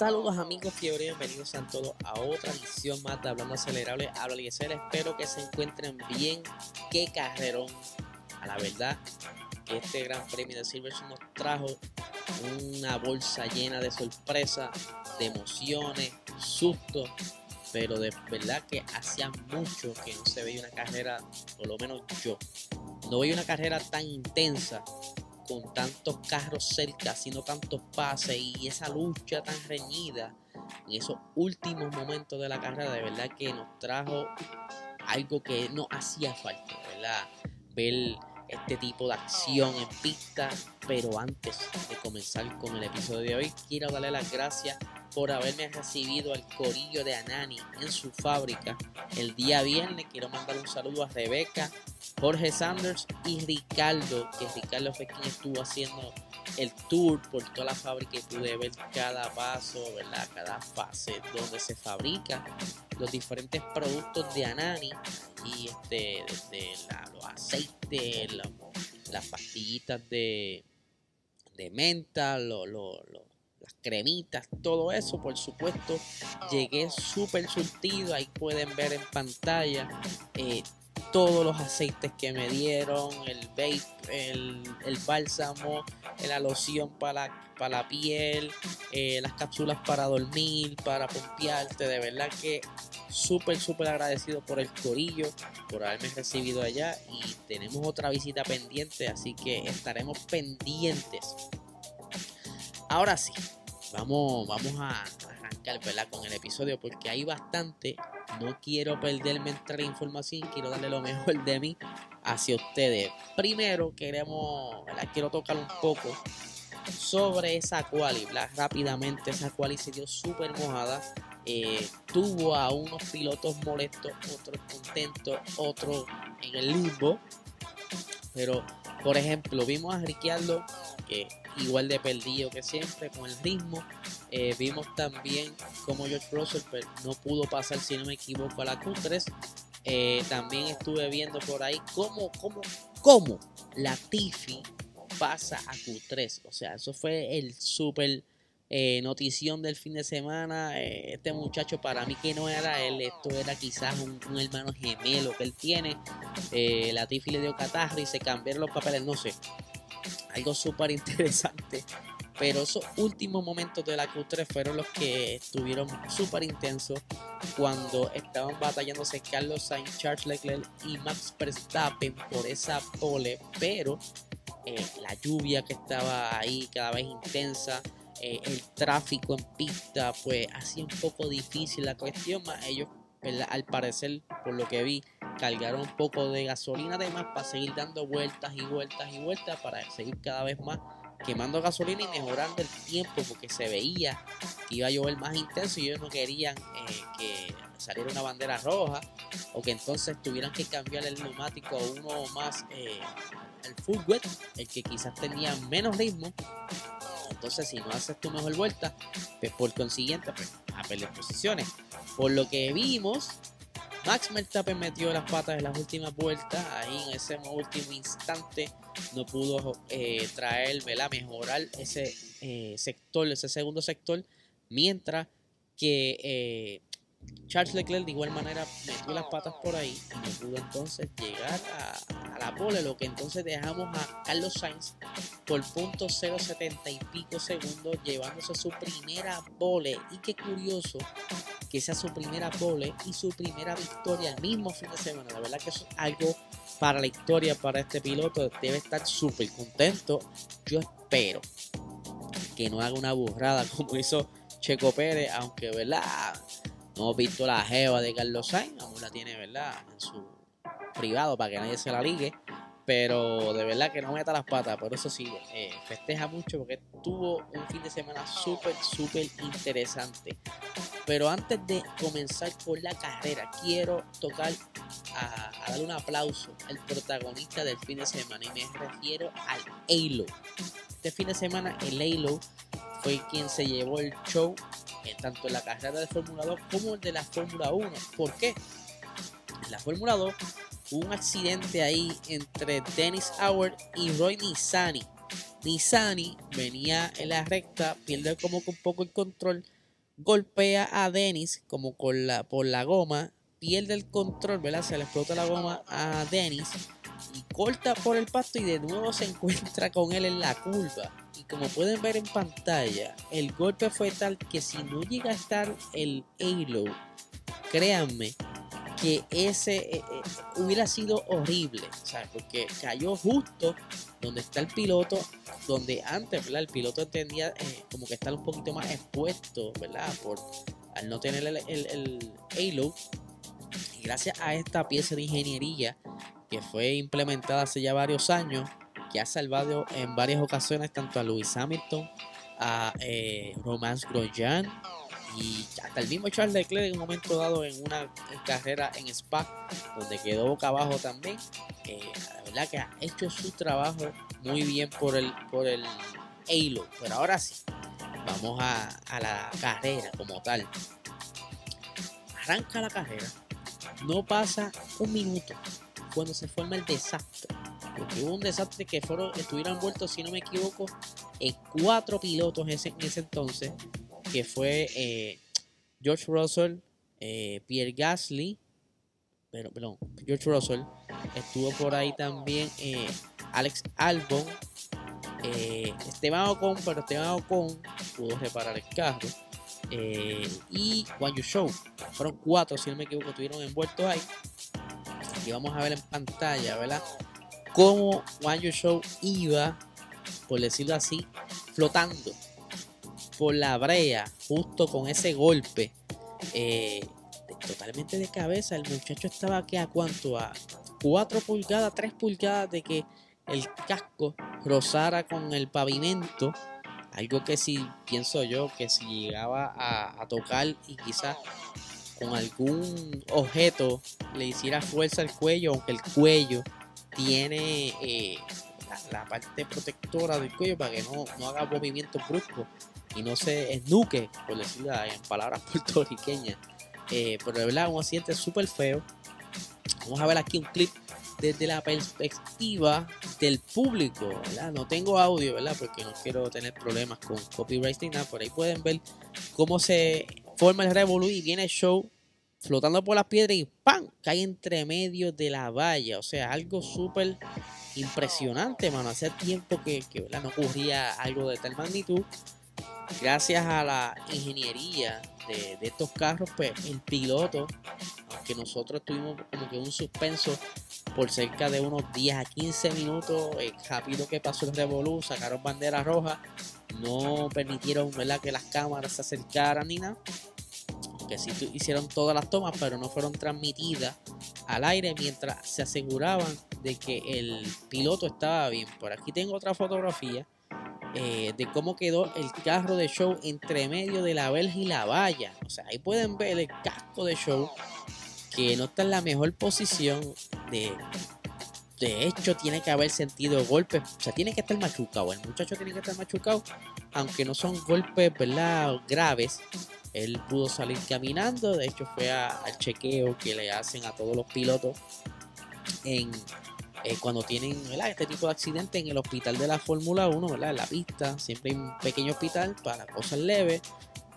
Saludos amigos fiebre, bienvenidos a todos a otra edición más de Hablando Acelerable. Habla Eliezer, espero que se encuentren bien. Qué carrerón. A la verdad este gran premio de Silverstone nos trajo una bolsa llena de sorpresas, de emociones, sustos, pero de verdad que hacía mucho que no se veía una carrera, por lo menos yo, no veía una carrera tan intensa con tantos carros cerca, haciendo tantos pases y esa lucha tan reñida en esos últimos momentos de la carrera, de verdad que nos trajo algo que no hacía falta, ¿verdad? Ver este tipo de acción en pista, pero antes de comenzar con el episodio de hoy, quiero darle las gracias por haberme recibido al corillo de Anani en su fábrica el día viernes. Quiero mandar un saludo a Rebeca, Jorge Sanders y Ricardo, que Ricardo fue quien estuvo haciendo el tour por toda la fábrica y pude ver cada paso, ¿verdad? cada fase donde se fabrica los diferentes productos de Anani y este, desde los aceites, las pastillitas de, de menta, lo, cremitas, todo eso, por supuesto, llegué súper surtido, ahí pueden ver en pantalla eh, todos los aceites que me dieron, el vape, el, el bálsamo, la loción para, para la piel, eh, las cápsulas para dormir, para pompearte, de verdad que súper, súper agradecido por el corillo, por haberme recibido allá y tenemos otra visita pendiente, así que estaremos pendientes. Ahora sí, vamos, vamos a arrancar con el episodio porque hay bastante. No quiero perderme entre la información, quiero darle lo mejor de mí hacia ustedes. Primero queremos, quiero tocar un poco sobre esa quali, rápidamente esa quali se dio súper mojada. Eh, tuvo a unos pilotos molestos, otros contentos, otros en el limbo. Pero, por ejemplo, vimos a Ricciardo que igual de perdido que siempre con el ritmo. Eh, vimos también como George Russell pues, no pudo pasar, si no me equivoco, a la Q3. Eh, también estuve viendo por ahí cómo, cómo, cómo la Tiffy pasa a Q3. O sea, eso fue el super eh, notición del fin de semana. este muchacho para mí que no era él, esto era quizás un, hermano gemelo que él tiene. la Tiffy le dio catarro y se cambiaron los papeles, no sé algo súper interesante. Pero esos últimos momentos de la Q3 fueron los que estuvieron súper intensos cuando estaban batallándose Carlos Sainz, Charles Leclerc y Max Verstappen por esa pole. Pero eh, la lluvia que estaba ahí cada vez intensa, eh, el tráfico en pista, pues hacía un poco difícil la cuestión. Más ellos, al parecer, por lo que vi, cargaron un poco de gasolina además para seguir dando vueltas y vueltas y vueltas para seguir cada vez más quemando gasolina y mejorando el tiempo porque se veía que iba a llover más intenso y ellos no querían eh, que saliera una bandera roja o que entonces tuvieran que cambiar el neumático a uno más eh, el full wet, el que quizás tenía menos ritmo. Entonces, si no haces tu mejor vuelta, pues por consiguiente, pues a perder posiciones. Por lo que vimos, Max Verstappen metió las patas en las últimas vueltas, ahí en ese último instante no pudo eh, traer, mejorar ese eh, sector, ese segundo sector, mientras que eh, Charles Leclerc de igual manera metió las patas por ahí y no pudo entonces llegar a, la pole, lo que entonces dejamos a Carlos Sainz por punto 0.70 y pico segundos llevándose su primera pole. Y qué curioso que sea su primera pole y su primera victoria el mismo fin de semana. La verdad que es algo para la historia, para este piloto. Debe estar súper contento. Yo espero que no haga una burrada como hizo Checo Pérez, aunque, ¿verdad? No visto la jeva de Carlos Sainz, aún la tiene, ¿verdad? En su privado para que nadie se la ligue. Pero de verdad que no meta las patas. Por eso sí, eh, festeja mucho porque tuvo un fin de semana súper, súper interesante. Pero antes de comenzar con la carrera, quiero tocar a, dar un aplauso al protagonista del fin de semana y me refiero al Halo. Este fin de semana el Halo fue quien se llevó el show eh, tanto en la carrera de Fórmula 2 como el de la Fórmula 1. ¿Por qué? En la Fórmula 2 un accidente ahí entre Dennis Howard y Roy Nissani. Nissani venía en la recta, pierde como un poco el control golpea a Dennis como con la, por la goma, pierde el control, ¿verdad? Se le explota la goma a Dennis y corta por el pasto y de nuevo se encuentra con él en la curva. Y como pueden ver en pantalla, el golpe fue tal que si no llega a estar el Halo, créanme que ese eh, eh, hubiera sido horrible, ¿sabes? Porque cayó justo donde está el piloto, donde antes, ¿verdad? El piloto entendía eh, como que estar un poquito más expuesto, ¿verdad? Por, al no tener el, el, halo. Y gracias a esta pieza de ingeniería que fue implementada hace ya varios años, que ha salvado en varias ocasiones tanto a Lewis Hamilton, a eh, Romance Grosjean y hasta el mismo Charles Leclerc en un momento dado en una carrera en Spa, donde quedó boca abajo también. Eh, la verdad que ha hecho su trabajo muy bien por el, por el Halo. Pero ahora sí, vamos a, a la carrera como tal. Arranca la carrera, no pasa un minuto cuando se forma el desastre. Porque hubo un desastre que fueron, estuvieron envueltos, si no me equivoco, en cuatro pilotos en ese entonces que fue eh, George Russell, eh, Pierre Gasly, pero, perdón, George Russell, estuvo por ahí también eh, Alex Albon, Esteban Ocon, pero Esteban Ocon pudo reparar el carro. y Juan Yu Show, fueron cuatro, si no me equivoco, estuvieron envueltos ahí. Aquí vamos a ver en pantalla, ¿verdad? Cómo Juan Yu Show iba, por decirlo así, flotando por la brea, justo con ese golpe, eh, totalmente de cabeza. El muchacho estaba aquí a cuánto, a 4 pulgadas, 3 pulgadas de que el casco rozara con el pavimento. Algo que si pienso yo que si llegaba a, tocar y quizás con algún objeto le hiciera fuerza al cuello, aunque el cuello tiene eh, la, parte protectora del cuello para que no, no haga movimientos bruscos y no se esnuque, por decirlo en palabras puertorriqueñas. Eh, pero de verdad, un accidente súper feo. Vamos a ver aquí un clip desde la perspectiva del público, ¿verdad? No tengo audio, ¿verdad? Porque no quiero tener problemas con copyright ni nada. Por ahí pueden ver cómo se forma el Revolu y viene el show flotando por las piedras y ¡pam! cae entre medio de la valla. O sea, algo súper impresionante, mano. Hace tiempo que, que ¿verdad? no ocurría algo de tal magnitud gracias a la ingeniería de, estos carros, pues el piloto, aunque nosotros tuvimos como que un suspenso por cerca de unos 10 a 15 minutos, el rápido que pasó el Revolu, sacaron bandera roja, no permitieron ¿verdad? que las cámaras se acercaran ni nada. Que sí hicieron todas las tomas, pero no fueron transmitidas al aire mientras se aseguraban de que el piloto estaba bien. Por aquí tengo otra fotografía eh, de cómo quedó el carro de show entre medio de la verja y la valla. O sea, ahí pueden ver el casco de show que no está en la mejor posición. De, de hecho, tiene que haber sentido golpes. O sea, tiene que estar machucado. El muchacho tiene que estar machucado. Aunque no son golpes, ¿verdad? Graves. Él pudo salir caminando. De hecho, fue al chequeo que le hacen a todos los pilotos en eh, cuando tienen este tipo de accidente en el hospital de la Fórmula 1, ¿verdad? en la pista, siempre hay un pequeño hospital para cosas leves,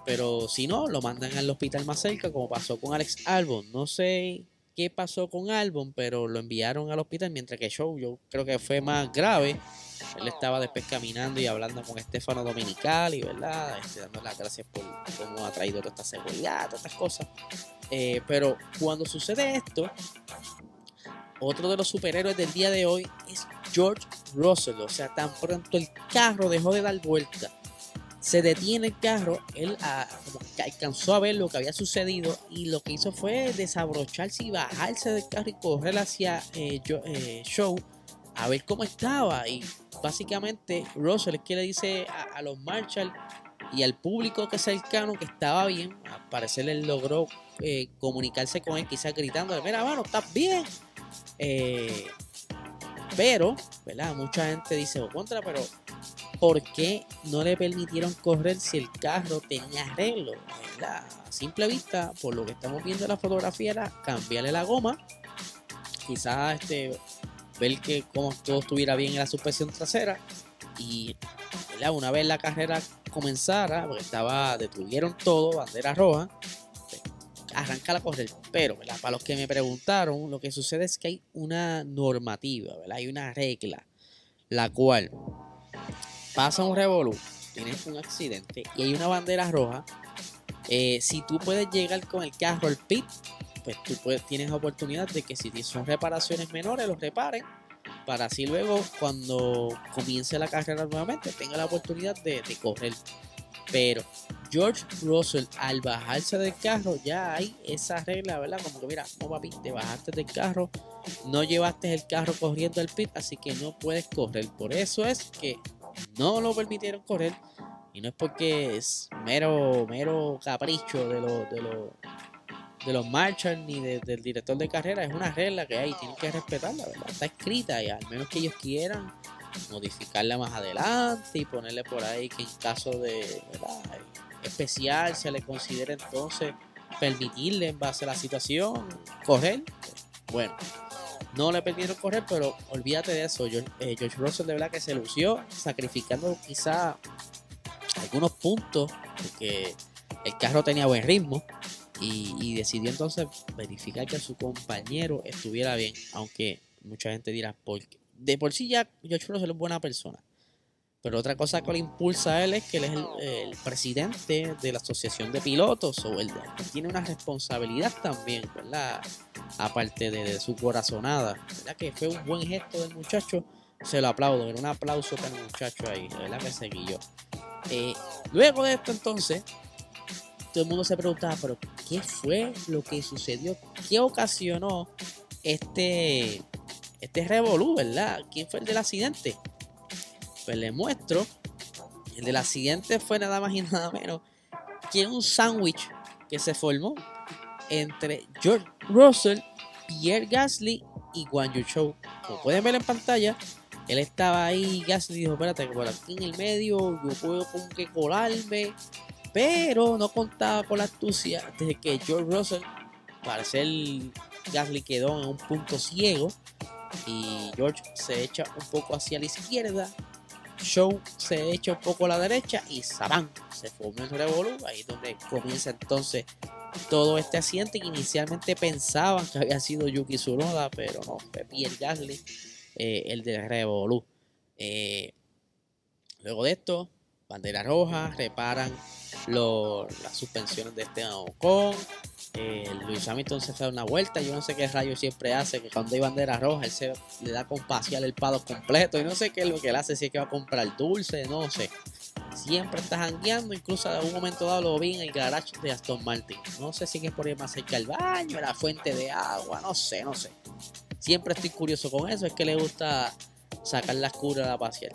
pero si no, lo mandan al hospital más cerca, como pasó con Alex Albon. No sé qué pasó con Albon, pero lo enviaron al hospital, mientras que Show yo creo que fue más grave. Él estaba después caminando y hablando con Estefano Dominical y verdad, este, las gracias por cómo ha traído toda esta seguridad, todas estas cosas. Eh, pero cuando sucede esto, otro de los superhéroes del día de hoy es George Russell. O sea, tan pronto el carro dejó de dar vuelta, se detiene el carro, él ah, alcanzó a ver lo que había sucedido y lo que hizo fue desabrocharse y bajarse del carro y correr hacia eh, eh, Show a ver cómo estaba. Y básicamente Russell es que le dice a, los Marshall y al público que cercano que estaba bien, al parecer él logró eh, comunicarse con él, quizás gritando, mira, mano, estás bien. Eh, pero, ¿verdad? Mucha gente dice, o oh, contra, pero ¿por qué no le permitieron correr si el carro tenía arreglo? ¿verdad? A simple vista, por lo que estamos viendo en la fotografía, era cambiarle la goma, quizás este, ver que como todo estuviera bien en la suspensión trasera y una vez la carrera comenzara, porque estaba, detuvieron todo, bandera roja, arrancar a correr. Pero, Para los que me preguntaron, lo que sucede es que hay una normativa, ¿verdad? Hay una regla, la cual pasa un revolú, tienes un accidente y hay una bandera roja. Eh, si tú puedes llegar con el carro al pit, pues tú puedes, tienes oportunidad de que si son reparaciones menores, los reparen para así luego cuando comience la carrera nuevamente tenga la oportunidad de, correr. Pero George Russell al bajarse del carro ya hay esa regla, ¿verdad? Como que mira, no papi, te bajaste del carro, no llevaste el carro corriendo al pit, así que no puedes correr. Por eso es que no lo permitieron correr y no es porque es mero, mero capricho de los de los de los ni del director de carrera, es una regla que hay, tienen que respetarla, ¿verdad? Está escrita y al menos que ellos quieran modificarla más adelante y ponerle por ahí que en caso de especial se le considere entonces permitirle en base a la situación correr. Bueno, no le permitieron correr, pero olvídate de eso. George, eh, George Russell de verdad que se lució sacrificando quizá algunos puntos porque el carro tenía buen ritmo y, decidió entonces verificar que su compañero estuviera bien, aunque mucha gente dirá, porque de por sí ya George Russell es buena persona. Pero otra cosa que le impulsa a él es que él es el, presidente de la asociación de pilotos, o él, tiene una responsabilidad también, ¿verdad? Aparte de, su corazonada, ¿verdad? Que fue un buen gesto del muchacho, se lo aplaudo, era un aplauso para el muchacho ahí, ¿verdad? Que seguí yo. Eh, luego de esto entonces, todo el mundo se preguntaba, pero ¿qué fue lo que sucedió? ¿Qué ocasionó este, este revolú, verdad? ¿Quién fue el del accidente? Pues le muestro. El del accidente fue nada más y nada menos que un sándwich que se formó entre George Russell, Pierre Gasly y Guan Yu Chou. Como pueden ver en pantalla, él estaba ahí. Gasly dijo: Espérate, por aquí en el medio yo puedo como que colarme pero no contaba con la astucia de que George Russell, para ser Gasly quedó en un punto ciego y George se echa un poco hacia la izquierda. Show se echa un poco a la derecha y Saban se forma el revolú. Ahí es donde comienza entonces todo este accidente que inicialmente pensaban que había sido Yuki Tsunoda, pero no, fue Pierre Gasly eh, el de revolú. Eh, luego de esto, bandera roja, reparan las suspensiones de Esteban Ocon. Eh, Luis Hamilton se da una vuelta. Yo no sé qué rayo siempre hace. Que cuando hay bandera roja, él se le da con pasear el pado completo. Y no sé qué es lo que él hace. Si es que va a comprar dulce, no sé. Siempre está jangueando. Incluso en un momento dado lo vi en el garage de Aston Martin. No sé si es por ir más cerca al baño, la fuente de agua. No sé, no sé. Siempre estoy curioso con eso. Es que le gusta sacar las curas a pasear.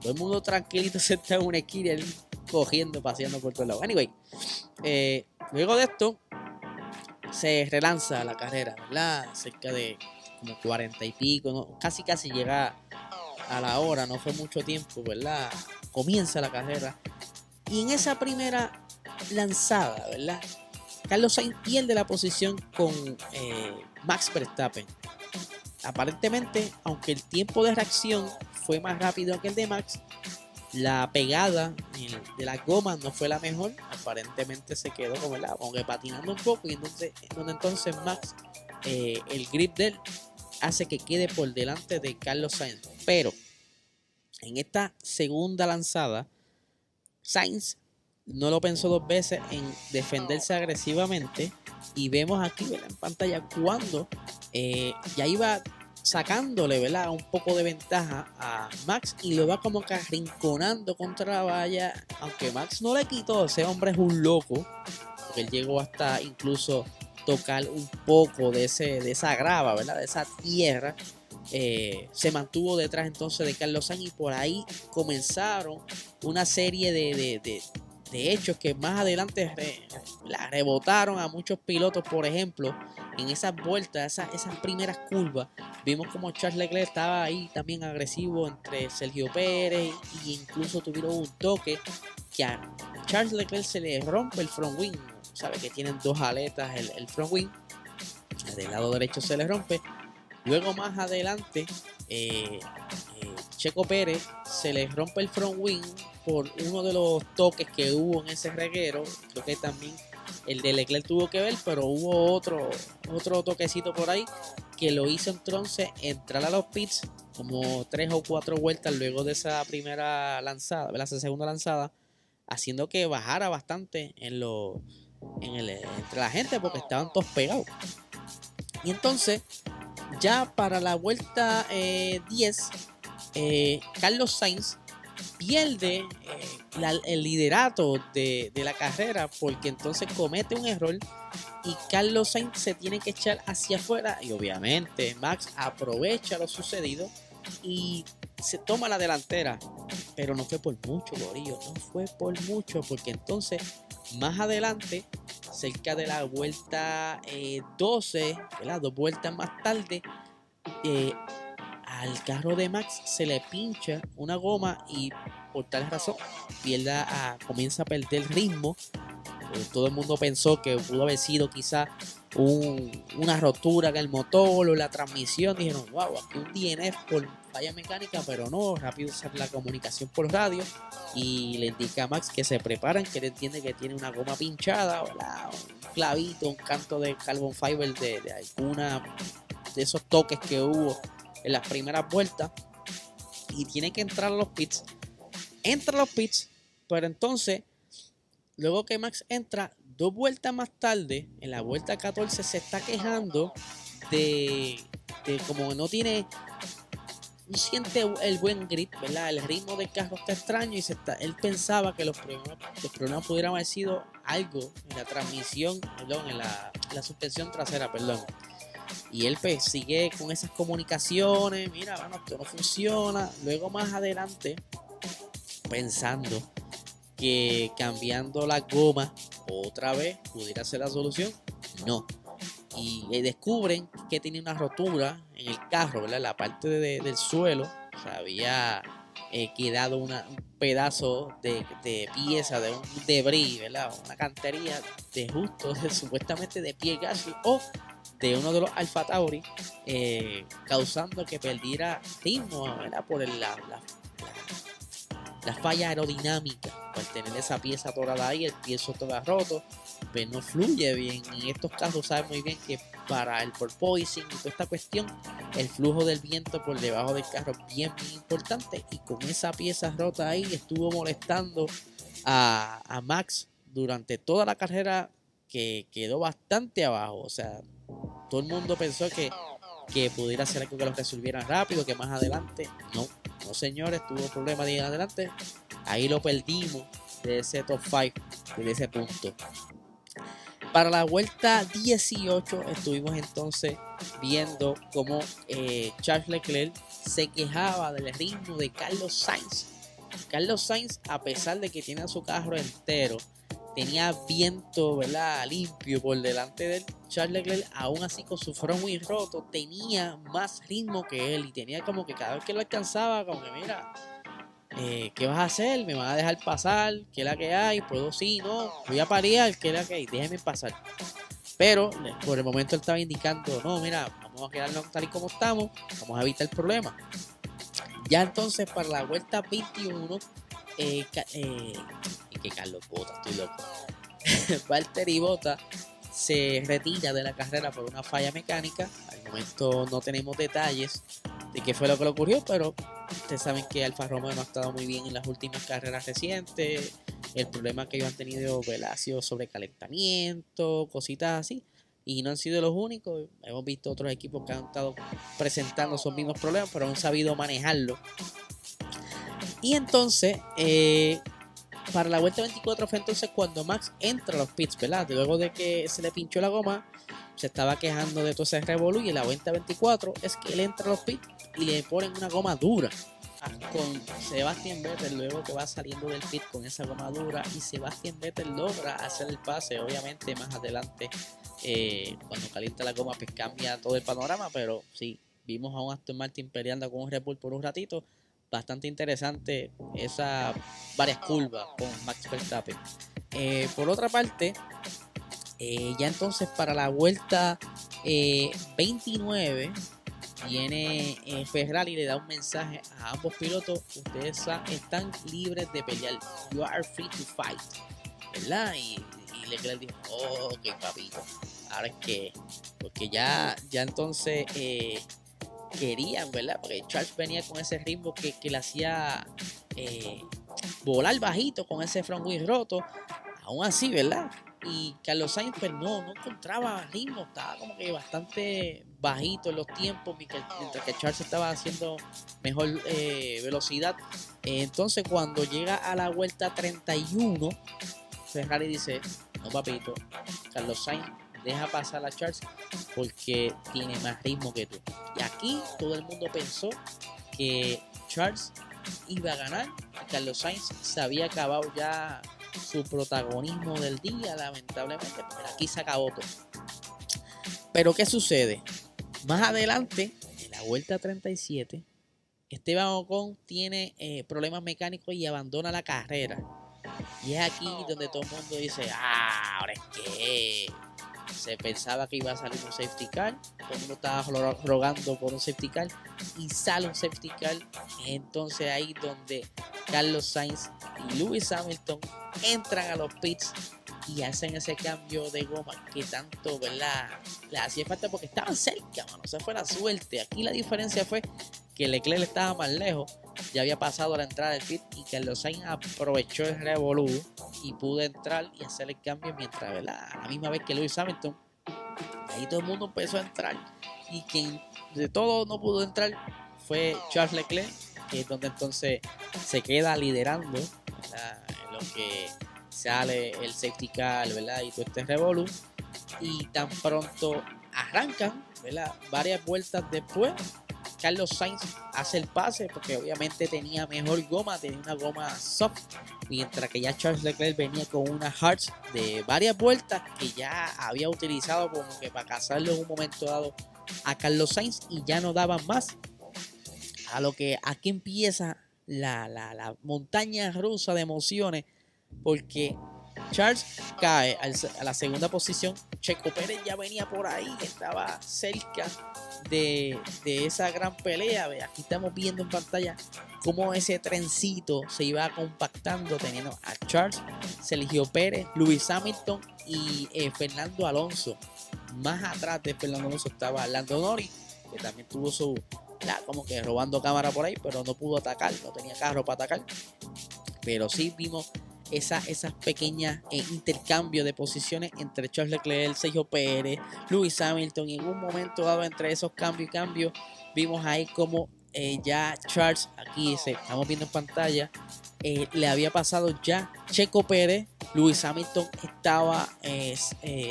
Todo el mundo tranquilito sentado en una esquina cogiendo, paseando por todos lados. Anyway, eh, luego de esto, se relanza la carrera, ¿verdad? Cerca de como 40 y pico, casi casi llega a la hora, no fue mucho tiempo, ¿verdad? Comienza la carrera. Y en esa primera lanzada, ¿verdad? Carlos Sainz pierde la posición con eh, Max Verstappen. Aparentemente, aunque el tiempo de reacción fue más rápido que el de Max, la pegada de la goma no fue la mejor. Aparentemente se quedó como, la, aunque patinando un poco. Y entonces, donde entonces Max, eh, el grip de él, hace que quede por delante de Carlos Sainz. Pero en esta segunda lanzada, Sainz no lo pensó dos veces en defenderse agresivamente. Y vemos aquí en pantalla cuando eh, ya iba sacándole, ¿verdad? Un poco de ventaja a Max y lo va como que arrinconando contra la valla. Aunque Max no le quitó, ese hombre es un loco. Porque él llegó hasta incluso tocar un poco de, ese, de esa grava, ¿verdad? De esa tierra. Eh, se mantuvo detrás entonces de Carlos Sainz y por ahí comenzaron una serie de, de hecho que más adelante la rebotaron a muchos pilotos, por ejemplo, en esas vueltas, esas, esas primeras curvas, vimos como Charles Leclerc estaba ahí también agresivo entre Sergio Pérez e incluso tuvieron un toque que a Charles Leclerc se le rompe el front wing, sabe que tienen dos aletas el, el front wing, del lado derecho se le rompe, luego más adelante eh, eh, Checo Pérez se le rompe el front wing por uno de los toques que hubo en ese reguero. Creo que también el de Leclerc tuvo que ver, pero hubo otro, otro toquecito por ahí que lo hizo entonces entrar a los pits como tres o cuatro vueltas luego de esa primera lanzada, de esa segunda lanzada, haciendo que bajara bastante en lo, entre la gente porque estaban todos pegados. Y entonces, ya para la vuelta 10, eh, eh, Carlos Sainz pierde eh, el liderato de, la carrera porque entonces comete un error y Carlos Sainz se tiene que echar hacia afuera y obviamente Max aprovecha lo sucedido y se toma la delantera. Pero no fue por mucho Gorillo no fue por mucho porque entonces más adelante cerca de la vuelta 12 eh, dos vueltas más tarde eh, al carro de Max se le pincha una goma y por tal razón pierda comienza a perder ritmo. Eh, todo el mundo pensó que pudo haber sido quizá una rotura en el motor o la transmisión. Dijeron, wow, aquí un DNF por falla mecánica, pero no, rápido usar la comunicación por radio y le indica a Max que se preparan, que él entiende que tiene una goma pinchada, un clavito, un canto de carbon fiber de, de alguna de esos toques que hubo en las primeras vueltas y tiene que entrar a los pits. Entra a los pits, pero entonces, luego que Max entra, dos vueltas más tarde, en la vuelta 14, se está quejando de, de como no tiene, no siente el buen grip, ¿verdad? El ritmo del carro está extraño y se está, él pensaba que los problemas, los problemas pudieran haber sido algo en la transmisión, perdón, en la, en la suspensión trasera, perdón. Y él pues, sigue con esas comunicaciones, mira, bueno, esto no funciona. Luego más adelante, pensando que cambiando la goma otra vez pudiera ser la solución, no. Y descubren que tiene una rotura en el carro, ¿verdad? La parte del suelo, o había eh, quedado un pedazo de, pieza, de un debris, ¿verdad? Una cantería de justo, supuestamente de pie gas o de uno de los Alfa Tauri, eh, causando que perdiera ritmo por la, la, falla aerodinámica, por tener esa pieza atorada ahí, el piezo todo roto, pues no fluye bien. En estos casos sabe muy bien que para el porpoising y toda esta cuestión, el flujo del viento por debajo del carro es bien, bien importante. Y con esa pieza rota ahí estuvo molestando a, a Max durante toda la carrera que quedó bastante abajo. O sea, todo el mundo pensó que, que pudiera ser algo que lo resolvieran rápido, que más adelante. No, no señores, tuvo problemas de ir adelante. Ahí lo perdimos de ese top 5, de ese punto. Para la vuelta 18 estuvimos entonces viendo cómo eh, Charles Leclerc se quejaba del ritmo de Carlos Sainz. Carlos Sainz, a pesar de que tiene su carro entero, tenía viento, ¿verdad? Limpio por delante de Charles Leclerc, aún así con su front muy roto, tenía más ritmo que él y tenía como que cada vez que lo alcanzaba, como que mira, eh, ¿qué vas a hacer? ¿Me van a dejar pasar? ¿Qué es la que hay? ¿Puedo sí? No, voy a parir, ¿qué es la que hay? Déjeme pasar. Pero por el momento él estaba indicando, no, mira, vamos a quedarnos tal y como estamos, vamos a evitar el problema. Ya entonces para la vuelta 21, eh, eh, que Carlos Bota, estoy loco. Valtteri Bota se retira de la carrera por una falla mecánica. Al momento no tenemos detalles de qué fue lo que le ocurrió, pero ustedes saben que Alfa Romeo no ha estado muy bien en las últimas carreras recientes. El problema que ellos han tenido ha sido calentamiento, cositas así. Y no han sido los únicos. Hemos visto otros equipos que han estado presentando esos mismos problemas, pero han sabido manejarlo. Y entonces, eh, para la vuelta 24 fue entonces cuando Max entra a los pits, ¿verdad? Luego de que se le pinchó la goma, se estaba quejando de todo ese revolú y en la vuelta 24 es que él entra a los pits y le ponen una goma dura con Sebastian Vettel luego que va saliendo del pit con esa goma dura y Sebastian Vettel logra hacer el pase obviamente más adelante eh, cuando calienta la goma pues cambia todo el panorama pero sí vimos a un Aston Martin peleando con un Red Bull por un ratito bastante interesante esas varias curvas con Max Verstappen eh, por otra parte eh, ya entonces para la vuelta 29 viene eh, Ferrari y le da un mensaje a ambos pilotos, ustedes están libres de pelear, you are free to fight, ¿verdad? Y, y Leclerc dijo, oh, ok papito, ahora es que, porque ya, ya entonces eh, querían, ¿verdad? Porque Charles venía con ese ritmo que, que le hacía eh, volar bajito con ese front wheel roto, aún así, ¿verdad? Y Carlos Sainz, pues no, no encontraba ritmo, estaba como que bastante bajito en los tiempos, mientras que Charles estaba haciendo mejor eh, velocidad. entonces, cuando llega a la vuelta 31, Ferrari dice: No, papito, Carlos Sainz deja pasar a Charles porque tiene más ritmo que tú. Y aquí todo el mundo pensó que Charles iba a ganar. Carlos Sainz se había acabado ya su protagonismo del día, lamentablemente, aquí se acabó todo. Pero ¿qué sucede? Más adelante, en la vuelta 37, Esteban Ocon tiene eh, problemas mecánicos y abandona la carrera. Y es aquí donde todo el mundo dice, ah, ahora es que se pensaba que iba a salir un safety car, todo el mundo estaba rogando por un safety car y sale un safety car. Entonces ahí donde Carlos Sainz y Lewis Hamilton entran a los pits y hacen ese cambio de goma que tanto, ¿verdad? Le hacía falta porque estaban cerca, mano. O sea, fue la suerte. Aquí la diferencia fue que Leclerc estaba más lejos, ya había pasado la entrada del pit y Carlos Sainz aprovechó el revolú y pudo entrar y hacer el cambio mientras, ¿verdad? A la misma vez que Lewis Hamilton. Ahí todo el mundo empezó a entrar y quien de todo no pudo entrar fue Charles Leclerc, es donde entonces se queda liderando en lo que sale el safety car, ¿verdad? Y todo este revolu y tan pronto arrancan, ¿verdad? Varias vueltas después Carlos Sainz hace el pase porque obviamente tenía mejor goma, tenía una goma soft, mientras que ya Charles Leclerc venía con una hard de varias vueltas que ya había utilizado como que para cazarlo en un momento dado a Carlos Sainz y ya no daban más. A lo que aquí empieza la, la montaña rusa de emociones porque Charles cae a la segunda posición. Checo Pérez ya venía por ahí, estaba cerca de, esa gran pelea. Aquí estamos viendo en pantalla cómo ese trencito se iba compactando, teniendo a Charles, Sergio Pérez, Luis Hamilton y eh, Fernando Alonso. Más atrás de Fernando Alonso estaba Lando Norris, que también tuvo su, como que robando cámara por ahí, pero no pudo atacar, no tenía carro para atacar. Pero sí vimos esa, esas pequeñas eh, intercambios de posiciones entre Charles Leclerc, Sergio Pérez, Lewis Hamilton. En un momento dado, entre esos cambios y cambios, vimos ahí como eh, ya Charles, aquí estamos viendo en pantalla, eh, le había pasado ya Checo Pérez. Lewis Hamilton estaba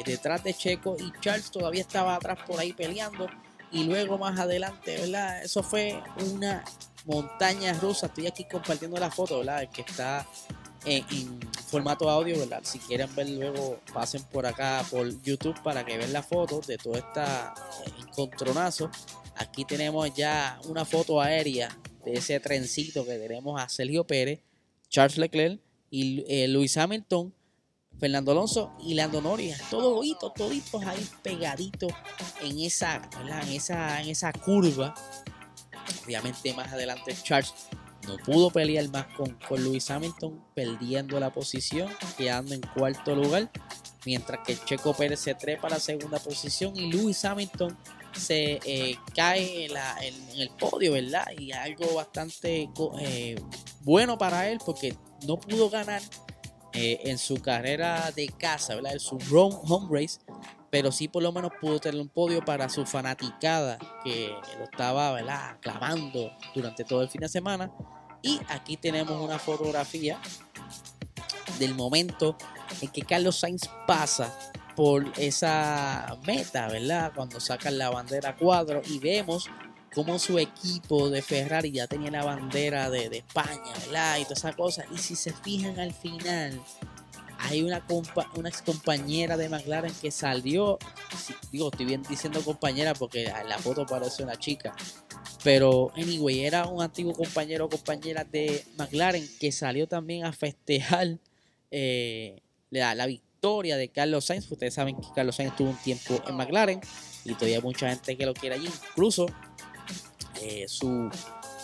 detrás de Checo y Charles todavía estaba atrás por ahí peleando. Y luego más adelante, ¿verdad? Eso fue una montaña rusa. Estoy aquí compartiendo la foto, ¿verdad? que está en, formato audio, ¿verdad? Si quieren ver luego, pasen por acá por YouTube para que vean la foto de todo este encontronazo. Aquí tenemos ya una foto aérea de ese trencito que tenemos a Sergio Pérez, Charles Leclerc y eh, Luis Hamilton, Fernando Alonso y Lando Norris. Todos toditos ahí pegaditos en esa, en esa, en esa curva. Obviamente más adelante Charles no pudo pelear más con, con Hamilton, perdiendo la posición, quedando en cuarto lugar, mientras que Checo Pérez se trepa a la segunda posición y Lewis Hamilton se eh, cae en, el podio, ¿verdad? Y algo bastante eh, bueno para él porque no pudo ganar eh, en su carrera de casa, ¿verdad? En su home race, pero sí por lo menos pudo tener un podio para su fanaticada que lo estaba ¿verdad? aclamando durante todo el fin de semana. Y aquí tenemos una fotografía del momento en que Carlos Sainz pasa por esa meta, ¿verdad? Cuando sacan la bandera cuadro y vemos como su equipo de Ferrari ya tenía la bandera de, España, ¿verdad? Y toda esa cosa. Y si se fijan al final, hay una, una ex compañera de McLaren que salió, digo, estoy bien diciendo compañera porque la foto parece una chica, pero anyway, era un antiguo compañero o compañera de McLaren que salió también a festejar eh, la, la, victoria de Carlos Sainz. Ustedes saben que Carlos Sainz tuvo un tiempo en McLaren y todavía hay mucha gente que lo quiere allí. Incluso eh, su,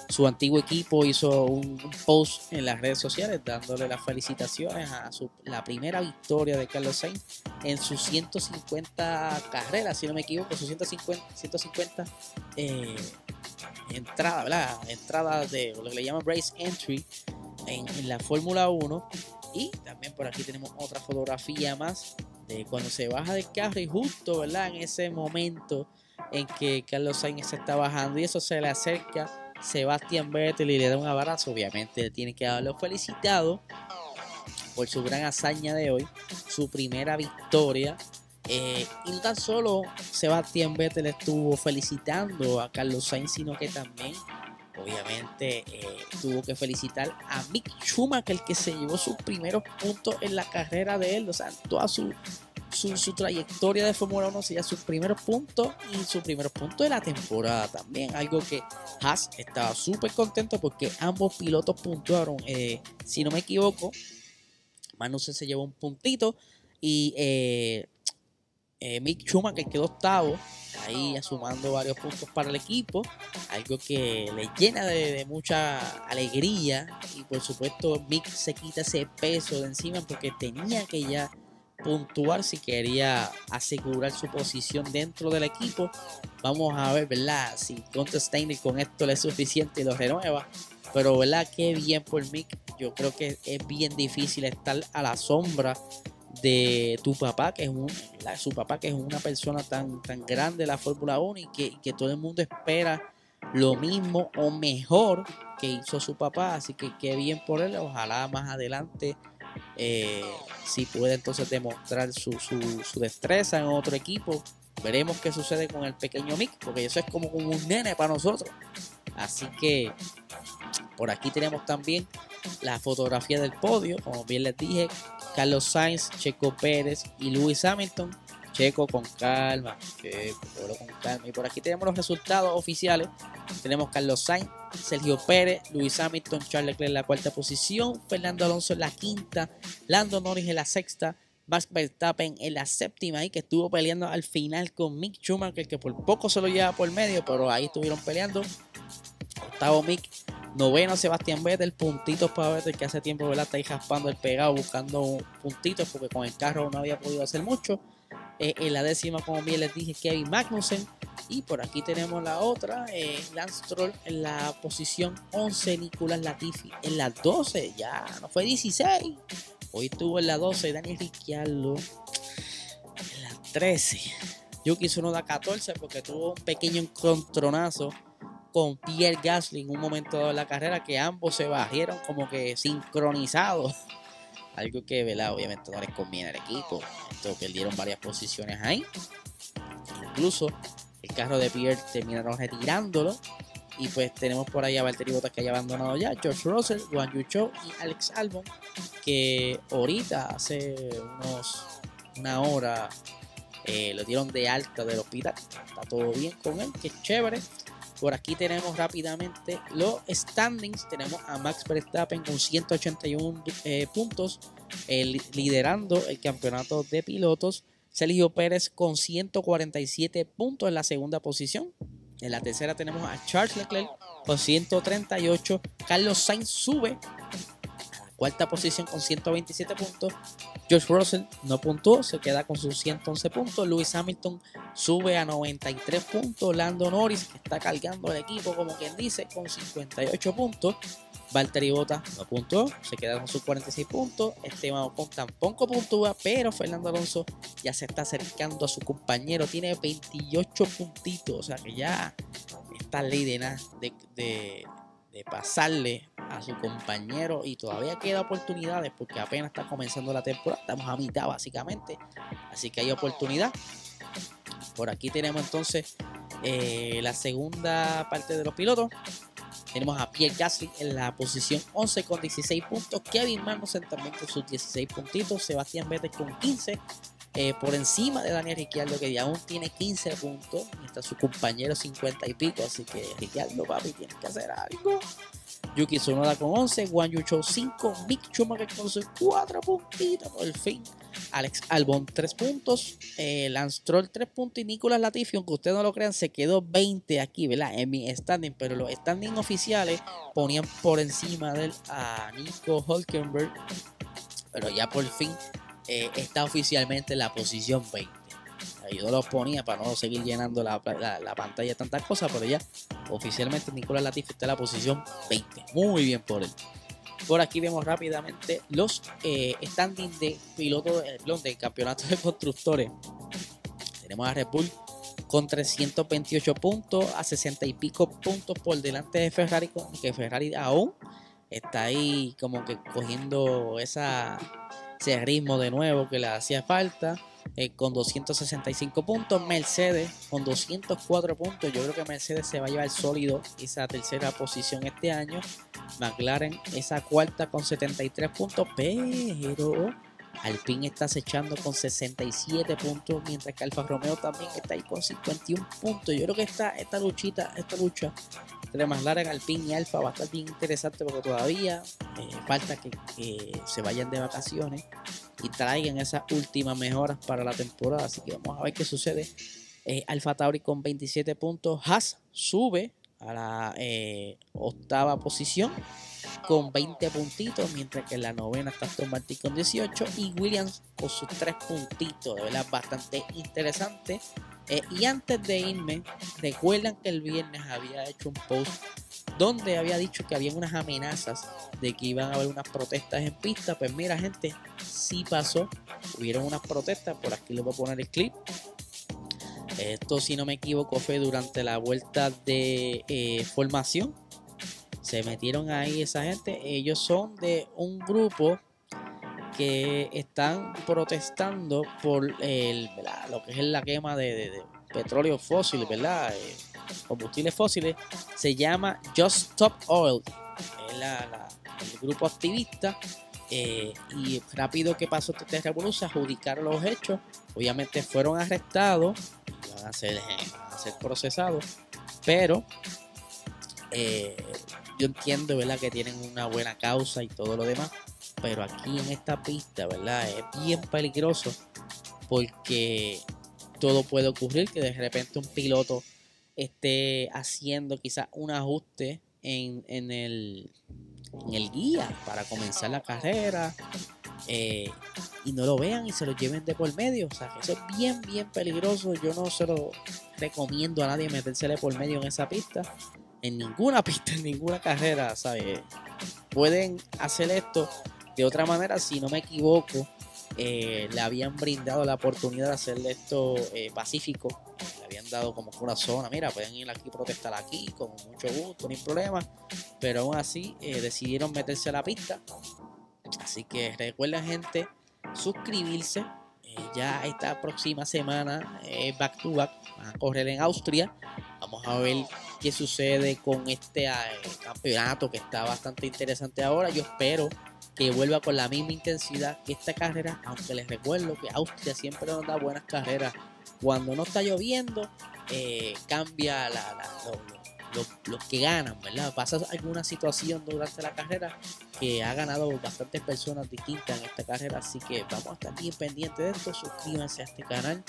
su, antiguo equipo hizo un, post en las redes sociales dándole las felicitaciones a su, la primera victoria de Carlos Sainz en sus 150 carreras, si no me equivoco, sus 150, 150 eh, entradas, ¿verdad? Entradas de lo que le llaman race entry en, en la Fórmula 1. Y también por aquí tenemos otra fotografía más de cuando se baja del carro y justo, ¿verdad? En ese momento en que Carlos Sainz se está bajando y eso se le acerca Sebastián Vettel y le da un abrazo. Obviamente tiene que darlo felicitado por su gran hazaña de hoy, su primera victoria. Eh, y no tan solo Sebastián Vettel estuvo felicitando a Carlos Sainz, sino que también, obviamente, eh, tuvo que felicitar a Mick Schumacher, que se llevó sus primeros puntos en la carrera de él, o sea, toda su su, trayectoria de Fórmula 1 sería sus primeros puntos y su primer punto de la temporada también. Algo que Haas estaba súper contento porque ambos pilotos puntuaron. Eh, si no me equivoco, Magnussen se llevó un puntito y eh, Mick Schumacher quedó octavo, ahí sumando varios puntos para el equipo, algo que le llena de, mucha alegría y por supuesto Mick se quita ese peso de encima porque tenía que ya puntuar si quería asegurar su posición dentro del equipo. Vamos a ver, ¿verdad? Si Conte Steiner con esto le es suficiente y lo renueva. Pero, ¿verdad? Qué bien por Mick. Yo creo que es bien difícil estar a la sombra de tu papá, que es un, su papá, que es una persona tan, tan grande de la Fórmula 1 y que, que todo el mundo espera lo mismo o mejor que hizo su papá. Así que qué bien por él. Ojalá más adelante eh, si puede entonces demostrar su, destreza en otro equipo. Veremos qué sucede con el pequeño Mick, porque eso es como un nene para nosotros. Así que por aquí tenemos también la fotografía del podio. Como bien les dije, Carlos Sainz, Checo Pérez y Lewis Hamilton. Checo con calma, Checo, con calma. Y por aquí tenemos los resultados oficiales. Tenemos Carlos Sainz, Sergio Pérez, Luis Hamilton, Charles Leclerc en la cuarta posición, Fernando Alonso en la quinta, Lando Norris en la sexta, Max Verstappen en la séptima y que estuvo peleando al final con Mick Schumacher que por poco se lo lleva por medio, pero ahí estuvieron peleando. Octavo Mick, noveno Sebastián Vettel, puntitos para Vettel que hace tiempo ¿verdad? está ahí raspando el pegado buscando puntitos porque con el carro no había podido hacer mucho. Eh, en la décima, como bien les dije, Kevin Magnussen. Y por aquí tenemos la otra, eh, Lance Stroll en la posición 11, Nicolás Latifi en la 12, ya no fue 16. Hoy estuvo en la 12, Daniel Ricciardo en la 13. Yuki da 14 porque tuvo un pequeño encontronazo con Pierre Gasly en un momento de la carrera que ambos se bajaron como que sincronizados. Algo que, ¿verdad? Obviamente no les conviene al equipo. Esto perdieron varias posiciones ahí. Incluso el carro de Pierre terminaron retirándolo. Y pues tenemos por ahí a Valtteri Bottas que haya abandonado ya, George Russell, Juan Yu y Alex Albon, que ahorita hace unos una hora eh, lo dieron de alta del hospital. Está todo bien con él, que es chévere. Por aquí tenemos rápidamente los standings. Tenemos a Max Verstappen con 181 eh, puntos, liderando el campeonato de pilotos. Sergio Pérez con 147 puntos en la segunda posición. En la tercera tenemos a Charles Leclerc con 138. Carlos Sainz sube cuarta posición con 127 puntos. George Russell no puntuó, se queda con sus 111 puntos. Lewis Hamilton sube a 93 puntos. Lando Norris, está cargando el equipo, como quien dice, con 58 puntos. Valtteri Bota no puntuó, se queda con sus 46 puntos. Esteban Ocon tampoco puntúa, pero Fernando Alonso ya se está acercando a su compañero. Tiene 28 puntitos, o sea que ya está ley de, de, de pasarle a su compañero y todavía queda oportunidades porque apenas está comenzando la temporada, estamos a mitad básicamente, así que hay oportunidad. Por aquí tenemos entonces Eh, la segunda parte de los pilotos tenemos a Pierre Gasly en la posición 11 con 16 puntos. Kevin Magnussen también con sus 16 puntitos. Sebastián Vettel con 15. Eh, por encima de Daniel Ricciardo que aún tiene 15 puntos. Mientras su compañero 50 y pico. Así que Ricciardo, papi, tiene que hacer algo. Yuki Tsunoda con 11, Juan Yucho 5, Mick Schumacher con sus 4 puntitos por fin. Alex Albon 3 puntos, eh, Lance Troll 3 puntos y Nicolas Latifi, aunque ustedes no lo crean, se quedó 20 aquí, ¿verdad? En mi standing, pero los standing oficiales ponían por encima de él a Nico Hulkenberg, pero ya por fin eh, está oficialmente en la posición 20 yo los ponía para no seguir llenando la, pantalla de tantas cosas, pero ya oficialmente Nicolás Latifi está en la posición 20. Muy bien por él. Por aquí vemos rápidamente los eh, standings de pilotos del campeonato de constructores. Tenemos a Red Bull con 328 puntos, a 60 y pico puntos por delante de Ferrari, que Ferrari aún está ahí como que cogiendo esa, ese ritmo de nuevo que le hacía falta. Eh, con 265 puntos. Mercedes con 204 puntos. Yo creo que Mercedes se va a llevar sólido esa tercera posición este año. McLaren esa cuarta con 73 puntos. Pero Alpine está acechando con 67 puntos. Mientras que Alfa Romeo también está ahí con 51 puntos. Yo creo que esta, esta luchita, esta lucha entre McLaren, Alpine y Alfa va a estar bien interesante porque todavía eh, falta que, se vayan de vacaciones y traigan esas últimas mejoras para la temporada. Así que vamos a ver qué sucede. Eh, Alfa Tauri con 27 puntos. Haas sube a la eh, octava posición con 20 puntitos, mientras que en la novena está Aston Martin con 18 y Williams con sus 3 puntitos, de verdad bastante interesante. Eh, y antes de irme, recuerdan que el viernes había hecho un post donde había dicho que había unas amenazas de que iban a haber unas protestas en pista. Pues mira, gente, sí pasó. Hubieron unas protestas, por aquí les voy a poner el clip. Esto, si no me equivoco, fue durante la vuelta de eh, formación. Se metieron ahí esa gente. Ellos son de un grupo que están protestando por el, lo que es la quema de, petróleo fósil, ¿verdad? Eh, combustibles fósiles. Se llama Just Stop Oil. Es el grupo activista. Eh, y rápido que pasó este revolución, se adjudicaron los hechos. Obviamente fueron arrestados. Van a ser, a ser procesados. Pero eh, yo entiendo, ¿verdad? Que tienen una buena causa y todo lo demás pero aquí en esta pista, ¿verdad? Es bien peligroso porque todo puede ocurrir que de repente un piloto esté haciendo quizás un ajuste en, el, en el guía para comenzar la carrera eh, y no lo vean y se lo lleven de por medio. O sea, que eso es bien, bien peligroso. Yo no se lo recomiendo a nadie metérsele por medio en esa pista. En ninguna pista, en ninguna carrera, ¿sabes? Pueden hacer esto de otra manera, si no me equivoco, eh, le habían brindado la oportunidad de hacerle esto eh, pacífico. Le habían dado como una zona, mira, pueden ir aquí protestar aquí con mucho gusto, ni problema. Pero aún así eh, decidieron meterse a la pista. Así que recuerden gente, suscribirse. ya esta próxima semana, back to back, van a correr en Austria. Vamos a ver qué sucede con este campeonato que está bastante interesante ahora. Yo espero que vuelva con la misma intensidad que esta carrera, aunque les recuerdo que Austria siempre nos da buenas carreras. Cuando no está lloviendo, eh, cambia la, los que ganan, ¿verdad? Pasa alguna situación durante la carrera que ha ganado bastantes personas distintas en esta carrera, así que vamos a estar bien pendientes de esto. Suscríbanse a este canal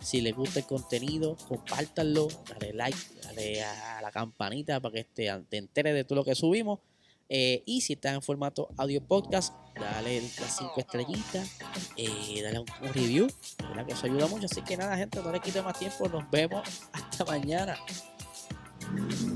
si les gusta el contenido, compártanlo, dale like, dale a la campanita para que te, te enteres de todo lo que subimos. Eh, y si estás en formato audio podcast, dale las 5 estrellitas, eh, dale un, review, que eso ayuda mucho. Así que nada, gente, no le quito más tiempo. Nos vemos hasta mañana. Mm-hmm.